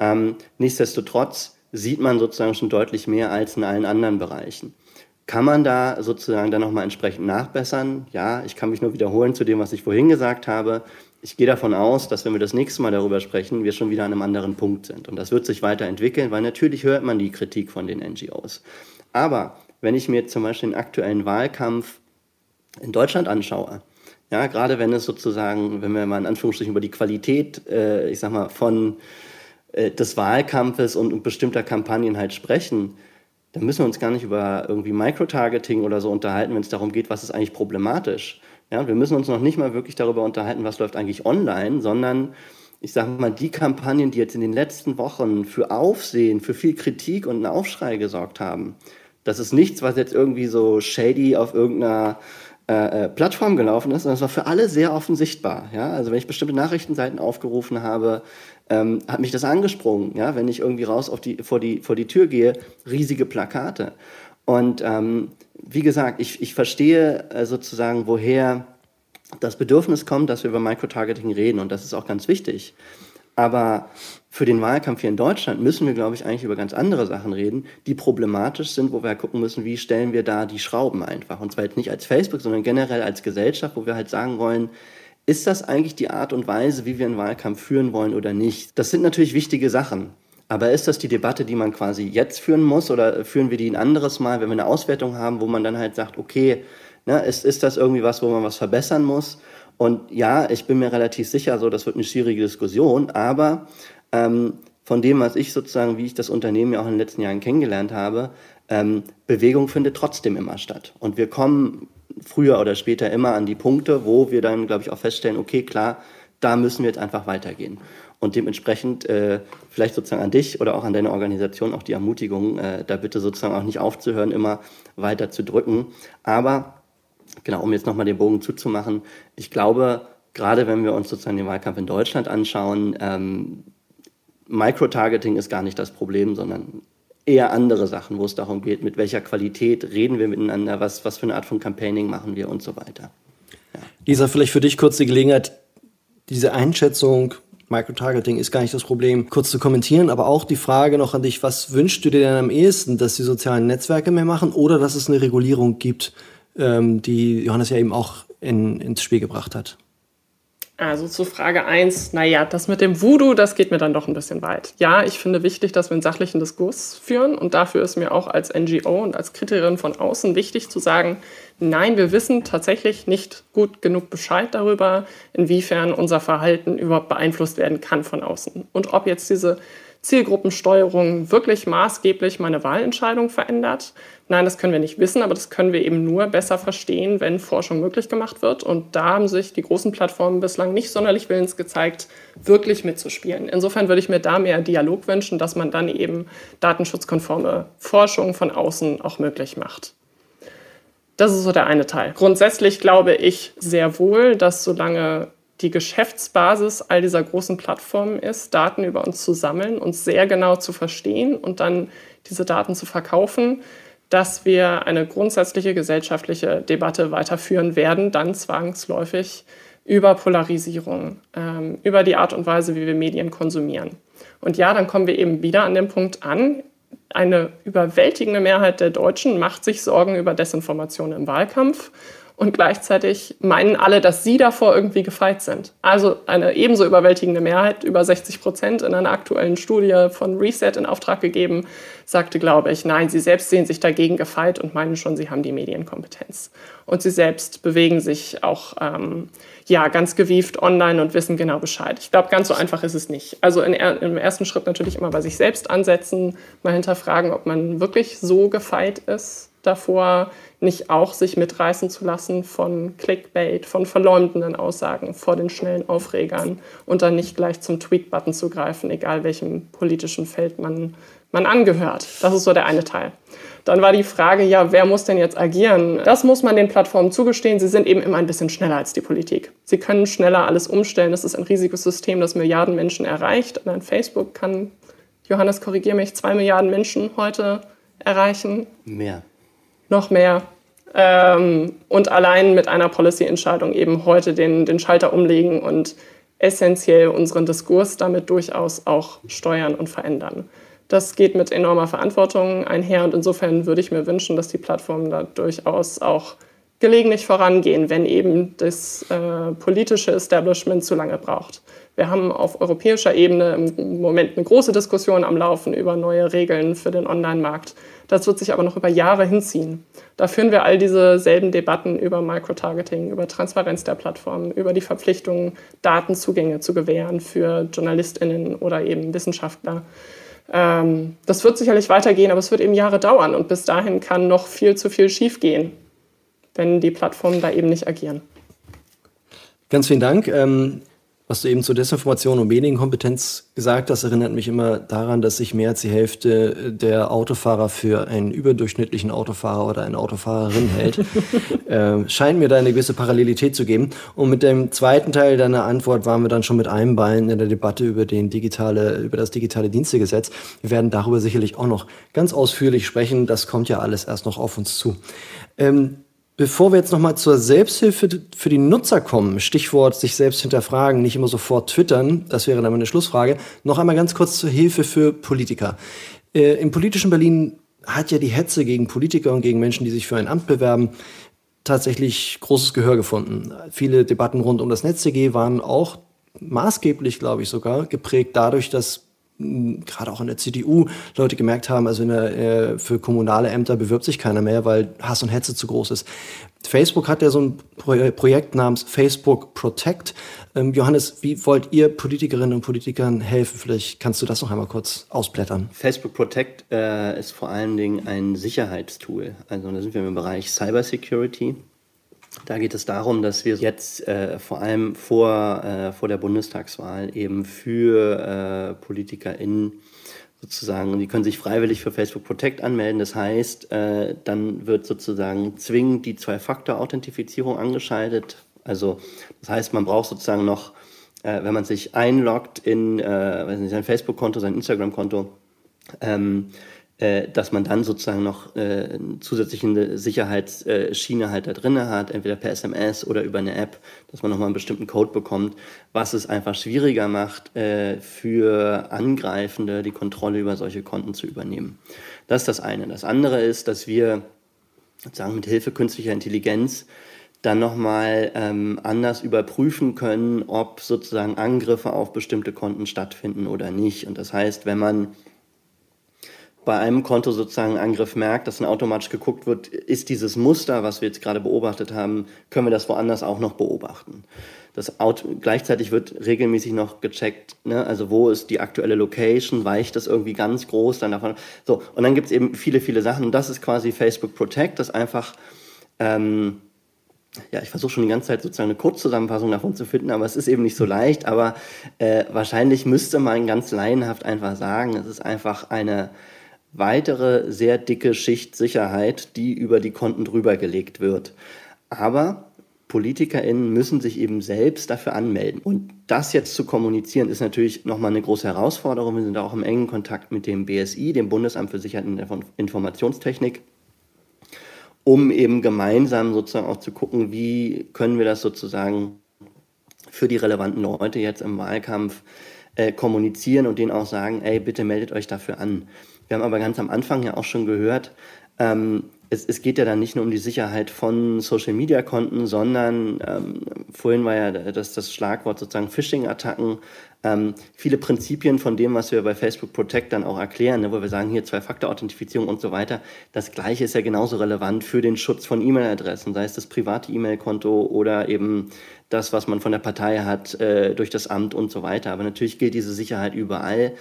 Ähm, nichtsdestotrotz sieht man sozusagen schon deutlich mehr als in allen anderen Bereichen. Kann man da sozusagen dann nochmal entsprechend nachbessern? Ja, ich kann mich nur wiederholen zu dem, was ich vorhin gesagt habe ich gehe davon aus, dass wenn wir das nächste Mal darüber sprechen, wir schon wieder an einem anderen Punkt sind. Und das wird sich weiterentwickeln, weil natürlich hört man die Kritik von den NGOs. Aber wenn ich mir zum Beispiel den aktuellen Wahlkampf in Deutschland anschaue, ja, gerade wenn es sozusagen, wenn wir mal in Anführungsstrichen über die Qualität, äh, ich sag mal, von äh, des Wahlkampfes und, und bestimmter Kampagnen halt sprechen, dann müssen wir uns gar nicht über irgendwie Microtargeting oder so unterhalten, wenn es darum geht, was ist eigentlich problematisch. Ja, wir müssen uns noch nicht mal wirklich darüber unterhalten, was läuft eigentlich online, sondern ich sage mal, die Kampagnen, die jetzt in den letzten Wochen für Aufsehen, für viel Kritik und einen Aufschrei gesorgt haben, das ist nichts, was jetzt irgendwie so shady auf irgendeiner äh, äh Plattform gelaufen ist, sondern es war für alle sehr offen sichtbar. Ja? Also wenn ich bestimmte Nachrichtenseiten aufgerufen habe, ähm, hat mich das angesprungen. Ja? Wenn ich irgendwie raus auf die, vor, die, vor die Tür gehe, riesige Plakate. Und ähm, wie gesagt, ich, ich verstehe äh, sozusagen, woher das Bedürfnis kommt, dass wir über Microtargeting reden und das ist auch ganz wichtig. Aber für den Wahlkampf hier in Deutschland müssen wir, glaube ich, eigentlich über ganz andere Sachen reden, die problematisch sind, wo wir gucken müssen, wie stellen wir da die Schrauben einfach. Und zwar jetzt nicht als Facebook, sondern generell als Gesellschaft, wo wir halt sagen wollen, ist das eigentlich die Art und Weise, wie wir einen Wahlkampf führen wollen oder nicht? Das sind natürlich wichtige Sachen. Aber ist das die Debatte, die man quasi jetzt führen muss oder führen wir die ein anderes Mal, wenn wir eine Auswertung haben, wo man dann halt sagt, okay, ne, ist, ist das irgendwie was, wo man was verbessern muss? Und ja, ich bin mir relativ sicher, so das wird eine schwierige Diskussion, aber ähm, von dem, was ich sozusagen, wie ich das Unternehmen ja auch in den letzten Jahren kennengelernt habe, ähm, Bewegung findet trotzdem immer statt. Und wir kommen früher oder später immer an die Punkte, wo wir dann, glaube ich, auch feststellen, okay, klar, da müssen wir jetzt einfach weitergehen. Und dementsprechend äh, vielleicht sozusagen an dich oder auch an deine Organisation auch die Ermutigung, äh, da bitte sozusagen auch nicht aufzuhören, immer weiter zu drücken. Aber genau, um jetzt nochmal den Bogen zuzumachen, ich glaube, gerade wenn wir uns sozusagen den Wahlkampf in Deutschland anschauen, ähm, Microtargeting ist gar nicht das Problem, sondern eher andere Sachen, wo es darum geht, mit welcher Qualität reden wir miteinander, was, was für eine Art von Campaigning machen wir und so weiter. Ja. Lisa, vielleicht für dich kurz die Gelegenheit, diese Einschätzung, Microtargeting ist gar nicht das Problem, kurz zu kommentieren, aber auch die Frage noch an dich, was wünschst du dir denn am ehesten, dass die sozialen Netzwerke mehr machen oder dass es eine Regulierung gibt, ähm, die Johannes ja eben auch in, ins Spiel gebracht hat? Also zu Frage 1, naja, das mit dem Voodoo, das geht mir dann doch ein bisschen weit. Ja, ich finde wichtig, dass wir einen sachlichen Diskurs führen und dafür ist mir auch als NGO und als Kritikerin von außen wichtig zu sagen, nein, wir wissen tatsächlich nicht gut genug Bescheid darüber, inwiefern unser Verhalten überhaupt beeinflusst werden kann von außen. Und ob jetzt diese Zielgruppensteuerung wirklich maßgeblich meine Wahlentscheidung verändert? Nein, das können wir nicht wissen, aber das können wir eben nur besser verstehen, wenn Forschung möglich gemacht wird. Und da haben sich die großen Plattformen bislang nicht sonderlich willens gezeigt, wirklich mitzuspielen. Insofern würde ich mir da mehr Dialog wünschen, dass man dann eben datenschutzkonforme Forschung von außen auch möglich macht. Das ist so der eine Teil. Grundsätzlich glaube ich sehr wohl, dass solange die Geschäftsbasis all dieser großen Plattformen ist, Daten über uns zu sammeln, uns sehr genau zu verstehen und dann diese Daten zu verkaufen, dass wir eine grundsätzliche gesellschaftliche Debatte weiterführen werden, dann zwangsläufig über Polarisierung, ähm, über die Art und Weise, wie wir Medien konsumieren. Und ja, dann kommen wir eben wieder an den Punkt an, eine überwältigende Mehrheit der Deutschen macht sich Sorgen über Desinformation im Wahlkampf und gleichzeitig meinen alle, dass sie davor irgendwie gefeit sind. Also eine ebenso überwältigende Mehrheit, über 60 Prozent in einer aktuellen Studie von Reset in Auftrag gegeben, sagte, glaube ich, nein, sie selbst sehen sich dagegen gefeit und meinen schon, sie haben die Medienkompetenz. Und sie selbst bewegen sich auch ähm, ja, ganz gewieft online und wissen genau Bescheid. Ich glaube, ganz so einfach ist es nicht. Also in, im ersten Schritt natürlich immer bei sich selbst ansetzen, mal hinterfragen, ob man wirklich so gefeit ist davor, nicht auch sich mitreißen zu lassen von Clickbait, von verleumdenden Aussagen vor den schnellen Aufregern und dann nicht gleich zum Tweet-Button zu greifen, egal welchem politischen Feld man, man angehört. Das ist so der eine Teil. Dann war die Frage, ja, wer muss denn jetzt agieren? Das muss man den Plattformen zugestehen. Sie sind eben immer ein bisschen schneller als die Politik. Sie können schneller alles umstellen. Das ist ein riesiges System, das Milliarden Menschen erreicht. Allein Facebook kann, Johannes, korrigiere mich, zwei Milliarden Menschen heute erreichen. Mehr noch mehr. Ähm, und allein mit einer Policy-Entscheidung eben heute den, den Schalter umlegen und essentiell unseren Diskurs damit durchaus auch steuern und verändern. Das geht mit enormer Verantwortung einher und insofern würde ich mir wünschen, dass die Plattformen da durchaus auch gelegentlich vorangehen, wenn eben das äh, politische Establishment zu lange braucht. Wir haben auf europäischer Ebene im Moment eine große Diskussion am Laufen über neue Regeln für den Online-Markt. Das wird sich aber noch über Jahre hinziehen. Da führen wir all diese selben Debatten über Microtargeting, über Transparenz der Plattformen, über die Verpflichtung, Datenzugänge zu gewähren für JournalistInnen oder eben Wissenschaftler. Ähm, das wird sicherlich weitergehen, aber es wird eben Jahre dauern und bis dahin kann noch viel zu viel schiefgehen, wenn die Plattformen da eben nicht agieren. Ganz vielen Dank. Ähm was du eben zur Desinformation und Medienkompetenz gesagt hast, erinnert mich immer daran, dass sich mehr als die Hälfte der Autofahrer für einen überdurchschnittlichen Autofahrer oder eine Autofahrerin hält. [LAUGHS] äh, scheint mir da eine gewisse Parallelität zu geben. Und mit dem zweiten Teil deiner Antwort waren wir dann schon mit einem Bein in der Debatte über, den digitale, über das digitale Dienstegesetz. Wir werden darüber sicherlich auch noch ganz ausführlich sprechen. Das kommt ja alles erst noch auf uns zu. Ähm, Bevor wir jetzt nochmal zur Selbsthilfe für die Nutzer kommen, Stichwort sich selbst hinterfragen, nicht immer sofort twittern, das wäre dann meine Schlussfrage, noch einmal ganz kurz zur Hilfe für Politiker. Äh, Im politischen Berlin hat ja die Hetze gegen Politiker und gegen Menschen, die sich für ein Amt bewerben, tatsächlich großes Gehör gefunden. Viele Debatten rund um das NetzDG waren auch maßgeblich, glaube ich sogar, geprägt dadurch, dass gerade auch in der CDU Leute gemerkt haben, also der, äh, für kommunale Ämter bewirbt sich keiner mehr, weil Hass und Hetze zu groß ist. Facebook hat ja so ein Pro Projekt namens Facebook Protect. Ähm, Johannes, wie wollt ihr Politikerinnen und Politikern helfen? Vielleicht kannst du das noch einmal kurz ausblättern. Facebook Protect äh, ist vor allen Dingen ein Sicherheitstool. Also da sind wir im Bereich Cybersecurity. Da geht es darum, dass wir jetzt äh, vor allem vor, äh, vor der Bundestagswahl eben für äh, PolitikerInnen sozusagen, die können sich freiwillig für Facebook Protect anmelden. Das heißt, äh, dann wird sozusagen zwingend die Zwei-Faktor-Authentifizierung angeschaltet. Also das heißt, man braucht sozusagen noch, äh, wenn man sich einloggt in äh, nicht, sein Facebook-Konto, sein Instagram-Konto, ähm, äh, dass man dann sozusagen noch äh, zusätzliche Sicherheitsschiene halt da drin hat, entweder per SMS oder über eine App, dass man nochmal einen bestimmten Code bekommt, was es einfach schwieriger macht, äh, für Angreifende die Kontrolle über solche Konten zu übernehmen. Das ist das eine. Das andere ist, dass wir sozusagen mit Hilfe künstlicher Intelligenz dann nochmal ähm, anders überprüfen können, ob sozusagen Angriffe auf bestimmte Konten stattfinden oder nicht. Und das heißt, wenn man bei einem Konto sozusagen einen Angriff merkt, dass dann automatisch geguckt wird, ist dieses Muster, was wir jetzt gerade beobachtet haben, können wir das woanders auch noch beobachten. Das gleichzeitig wird regelmäßig noch gecheckt, ne? also wo ist die aktuelle Location, weicht das irgendwie ganz groß, dann davon. So, und dann gibt es eben viele, viele Sachen. Und das ist quasi Facebook Protect, das einfach, ähm, ja, ich versuche schon die ganze Zeit sozusagen eine Kurzzusammenfassung davon zu finden, aber es ist eben nicht so leicht. Aber äh, wahrscheinlich müsste man ganz laienhaft einfach sagen, es ist einfach eine weitere sehr dicke Schicht Sicherheit, die über die Konten drüber gelegt wird. Aber PolitikerInnen müssen sich eben selbst dafür anmelden. Und das jetzt zu kommunizieren, ist natürlich nochmal eine große Herausforderung. Wir sind auch im engen Kontakt mit dem BSI, dem Bundesamt für Sicherheit und Informationstechnik, um eben gemeinsam sozusagen auch zu gucken, wie können wir das sozusagen für die relevanten Leute jetzt im Wahlkampf äh, kommunizieren und denen auch sagen, ey, bitte meldet euch dafür an. Wir haben aber ganz am Anfang ja auch schon gehört, ähm, es, es, geht ja dann nicht nur um die Sicherheit von Social-Media-Konten, sondern ähm, vorhin war ja das, das Schlagwort sozusagen Phishing-Attacken. Ähm, viele Prinzipien von dem, was wir bei Facebook Protect dann auch erklären, ne, wo wir sagen, hier Zwei-Faktor-Authentifizierung und so weiter. Das Gleiche ist ja genauso relevant für den Schutz von E-Mail-Adressen, sei es das private E-Mail-Konto oder eben das, was man von der Partei hat, äh, durch das Amt und so weiter. Aber natürlich gilt diese Sicherheit überall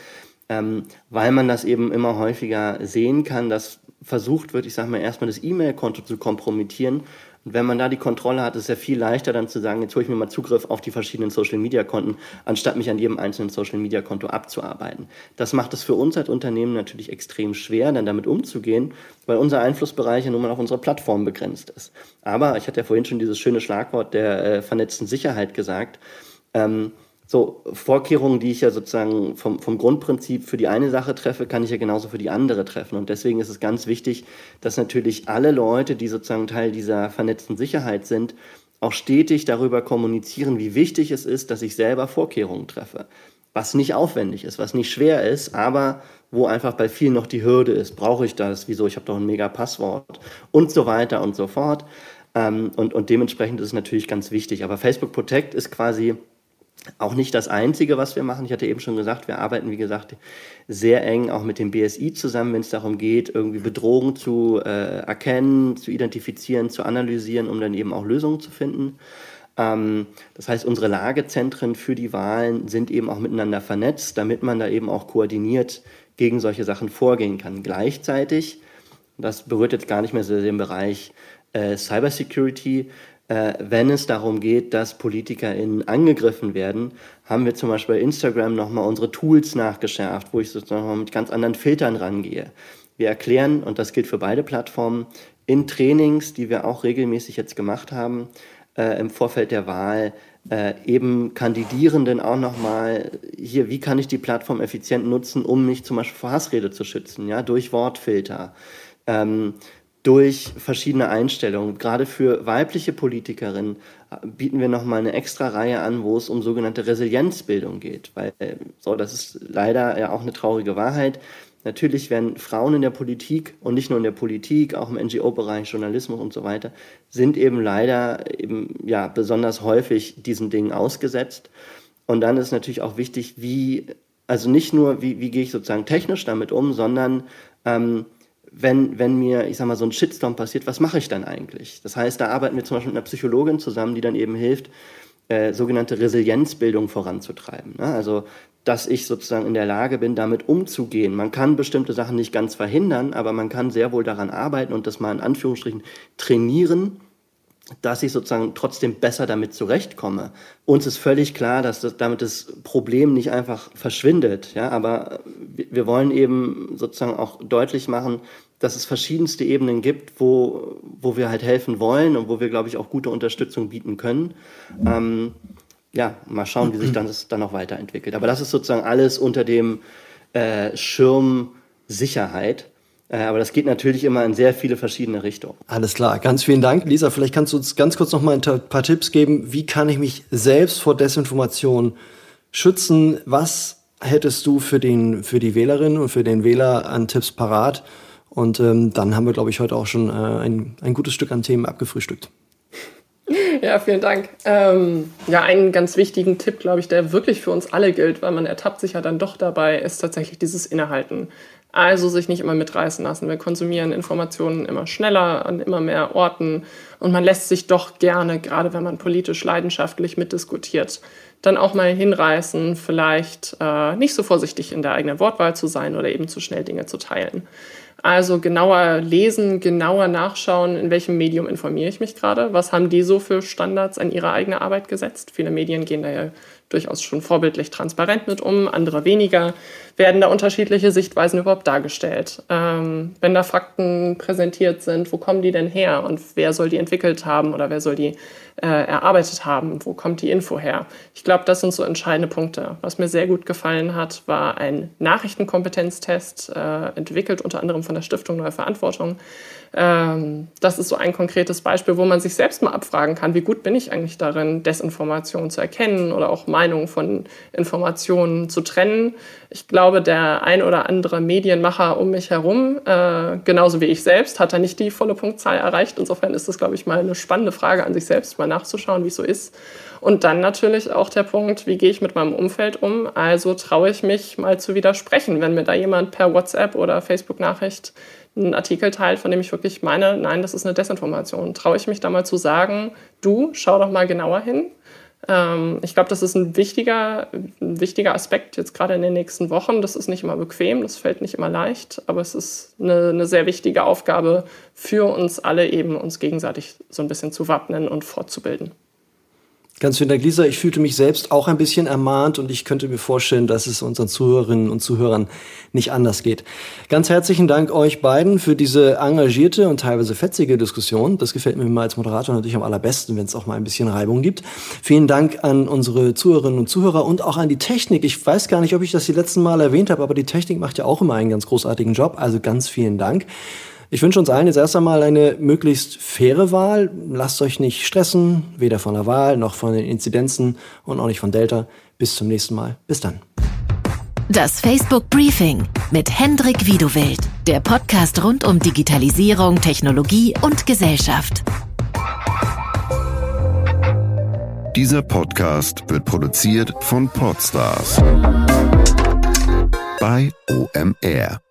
ähm, weil man das eben immer häufiger sehen kann, dass versucht wird, ich sage mal, erstmal das E-Mail-Konto zu kompromittieren. Und wenn man da die Kontrolle hat, ist es ja viel leichter dann zu sagen, jetzt hole ich mir mal Zugriff auf die verschiedenen Social-Media-Konten, anstatt mich an jedem einzelnen Social-Media-Konto abzuarbeiten. Das macht es für uns als Unternehmen natürlich extrem schwer, dann damit umzugehen, weil unser Einflussbereich ja nun mal auf unsere Plattform begrenzt ist. Aber ich hatte ja vorhin schon dieses schöne Schlagwort der äh, vernetzten Sicherheit gesagt. Ähm, so Vorkehrungen, die ich ja sozusagen vom, vom Grundprinzip für die eine Sache treffe, kann ich ja genauso für die andere treffen. Und deswegen ist es ganz wichtig, dass natürlich alle Leute, die sozusagen Teil dieser vernetzten Sicherheit sind, auch stetig darüber kommunizieren, wie wichtig es ist, dass ich selber Vorkehrungen treffe. Was nicht aufwendig ist, was nicht schwer ist, aber wo einfach bei vielen noch die Hürde ist. Brauche ich das? Wieso? Ich habe doch ein mega Passwort und so weiter und so fort. Ähm, und, und dementsprechend ist es natürlich ganz wichtig. Aber Facebook Protect ist quasi auch nicht das Einzige, was wir machen. Ich hatte eben schon gesagt, wir arbeiten, wie gesagt, sehr eng auch mit dem BSI zusammen, wenn es darum geht, irgendwie Bedrohungen zu äh, erkennen, zu identifizieren, zu analysieren, um dann eben auch Lösungen zu finden. Ähm, das heißt, unsere Lagezentren für die Wahlen sind eben auch miteinander vernetzt, damit man da eben auch koordiniert gegen solche Sachen vorgehen kann. Gleichzeitig, das berührt jetzt gar nicht mehr so den Bereich äh, Cybersecurity, wenn es darum geht, dass PolitikerInnen angegriffen werden, haben wir zum Beispiel bei Instagram nochmal unsere Tools nachgeschärft, wo ich sozusagen mit ganz anderen Filtern rangehe. Wir erklären, und das gilt für beide Plattformen, in Trainings, die wir auch regelmäßig jetzt gemacht haben, äh, im Vorfeld der Wahl, äh, eben Kandidierenden auch nochmal hier, wie kann ich die Plattform effizient nutzen, um mich zum Beispiel vor Hassrede zu schützen, ja, durch Wortfilter. Ähm, durch verschiedene Einstellungen. Gerade für weibliche Politikerinnen äh, bieten wir nochmal eine extra Reihe an, wo es um sogenannte Resilienzbildung geht. Weil, äh, so, das ist leider ja auch eine traurige Wahrheit. Natürlich werden Frauen in der Politik und nicht nur in der Politik, auch im NGO-Bereich, Journalismus und so weiter, sind eben leider eben, ja, besonders häufig diesen Dingen ausgesetzt. Und dann ist natürlich auch wichtig, wie Also nicht nur, wie, wie gehe ich sozusagen technisch damit um, sondern ähm, wenn, wenn mir, ich sag mal, so ein Shitstorm passiert, was mache ich dann eigentlich? Das heißt, da arbeiten wir zum Beispiel mit einer Psychologin zusammen, die dann eben hilft, äh, sogenannte Resilienzbildung voranzutreiben. Ne? Also, dass ich sozusagen in der Lage bin, damit umzugehen. Man kann bestimmte Sachen nicht ganz verhindern, aber man kann sehr wohl daran arbeiten und das mal in Anführungsstrichen trainieren, dass ich sozusagen trotzdem besser damit zurechtkomme. Uns ist völlig klar, dass das, damit das Problem nicht einfach verschwindet. Ja, aber wir wollen eben sozusagen auch deutlich machen, dass es verschiedenste Ebenen gibt, wo, wo wir halt helfen wollen und wo wir, glaube ich, auch gute Unterstützung bieten können. Ähm, ja, mal schauen, wie sich dann das dann noch weiterentwickelt. Aber das ist sozusagen alles unter dem äh, Schirm Sicherheit. Äh, aber das geht natürlich immer in sehr viele verschiedene Richtungen. Alles klar, ganz vielen Dank. Lisa, vielleicht kannst du uns ganz kurz noch mal ein paar Tipps geben. Wie kann ich mich selbst vor Desinformation schützen? Was hättest du für, den, für die Wählerin und für den Wähler an Tipps parat? Und ähm, dann haben wir, glaube ich, heute auch schon äh, ein, ein gutes Stück an Themen abgefrühstückt. [LAUGHS] Ja, vielen Dank. Ähm, ja, einen ganz wichtigen Tipp, glaube ich, der wirklich für uns alle gilt, weil man ertappt sich ja dann doch dabei, ist tatsächlich dieses Innehalten. Also sich nicht immer mitreißen lassen. Wir konsumieren Informationen immer schneller an immer mehr Orten und man lässt sich doch gerne, gerade wenn man politisch leidenschaftlich mitdiskutiert, dann auch mal hinreißen, vielleicht äh, nicht so vorsichtig in der eigenen Wortwahl zu sein oder eben zu schnell Dinge zu teilen. Also genauer lesen, genauer nachschauen, in welchem Medium informiere ich mich gerade, was haben die so für Standards an ihre eigene Arbeit gesetzt. Viele Medien gehen da ja durchaus schon vorbildlich transparent mit um, andere weniger. Werden da unterschiedliche Sichtweisen überhaupt dargestellt? Ähm, wenn da Fakten präsentiert sind, wo kommen die denn her und wer soll die entwickelt haben oder wer soll die äh, erarbeitet haben? Wo kommt die Info her? Ich glaube, das sind so entscheidende Punkte. Was mir sehr gut gefallen hat, war ein Nachrichtenkompetenztest, äh, entwickelt unter anderem von der Stiftung Neue Verantwortung. Ähm, das ist so ein konkretes Beispiel, wo man sich selbst mal abfragen kann, wie gut bin ich eigentlich darin, Desinformation zu erkennen oder auch Meinungen von Informationen zu trennen. Ich glaube, der ein oder andere Medienmacher um mich herum, äh, genauso wie ich selbst, hat da nicht die volle Punktzahl erreicht. Insofern ist das, glaube ich, mal eine spannende Frage an sich selbst, mal nachzuschauen, wie es so ist. Und dann natürlich auch der Punkt, wie gehe ich mit meinem Umfeld um? Also traue ich mich mal zu widersprechen, wenn mir da jemand per WhatsApp oder Facebook-Nachricht einen Artikel teilt, von dem ich wirklich meine, nein, das ist eine Desinformation. Traue ich mich da mal zu sagen, du, schau doch mal genauer hin. Ähm, ich glaube, das ist ein wichtiger, ein wichtiger Aspekt jetzt gerade in den nächsten Wochen. Das ist nicht immer bequem, das fällt nicht immer leicht, aber es ist eine, eine sehr wichtige Aufgabe für uns alle eben, uns gegenseitig so ein bisschen zu wappnen und fortzubilden. Ganz vielen Dank, Lisa. Ich fühlte mich selbst auch ein bisschen ermahnt und ich könnte mir vorstellen, dass es unseren Zuhörerinnen und Zuhörern nicht anders geht. Ganz herzlichen Dank euch beiden für diese engagierte und teilweise fetzige Diskussion. Das gefällt mir immer als Moderator natürlich am allerbesten, wenn es auch mal ein bisschen Reibung gibt. Vielen Dank an unsere Zuhörerinnen und Zuhörer und auch an die Technik. Ich weiß gar nicht, ob ich das die letzten Mal erwähnt habe, aber die Technik macht ja auch immer einen ganz großartigen Job. Also ganz vielen Dank. Ich wünsche uns allen jetzt erst einmal eine möglichst faire Wahl. Lasst euch nicht stressen, weder von der Wahl noch von den Inzidenzen und auch nicht von Delta. Bis zum nächsten Mal. Bis dann. Das Facebook Briefing mit Hendrik Wiedewild, der Podcast rund um Digitalisierung, Technologie und Gesellschaft. Dieser Podcast wird produziert von Podstars bei OMR.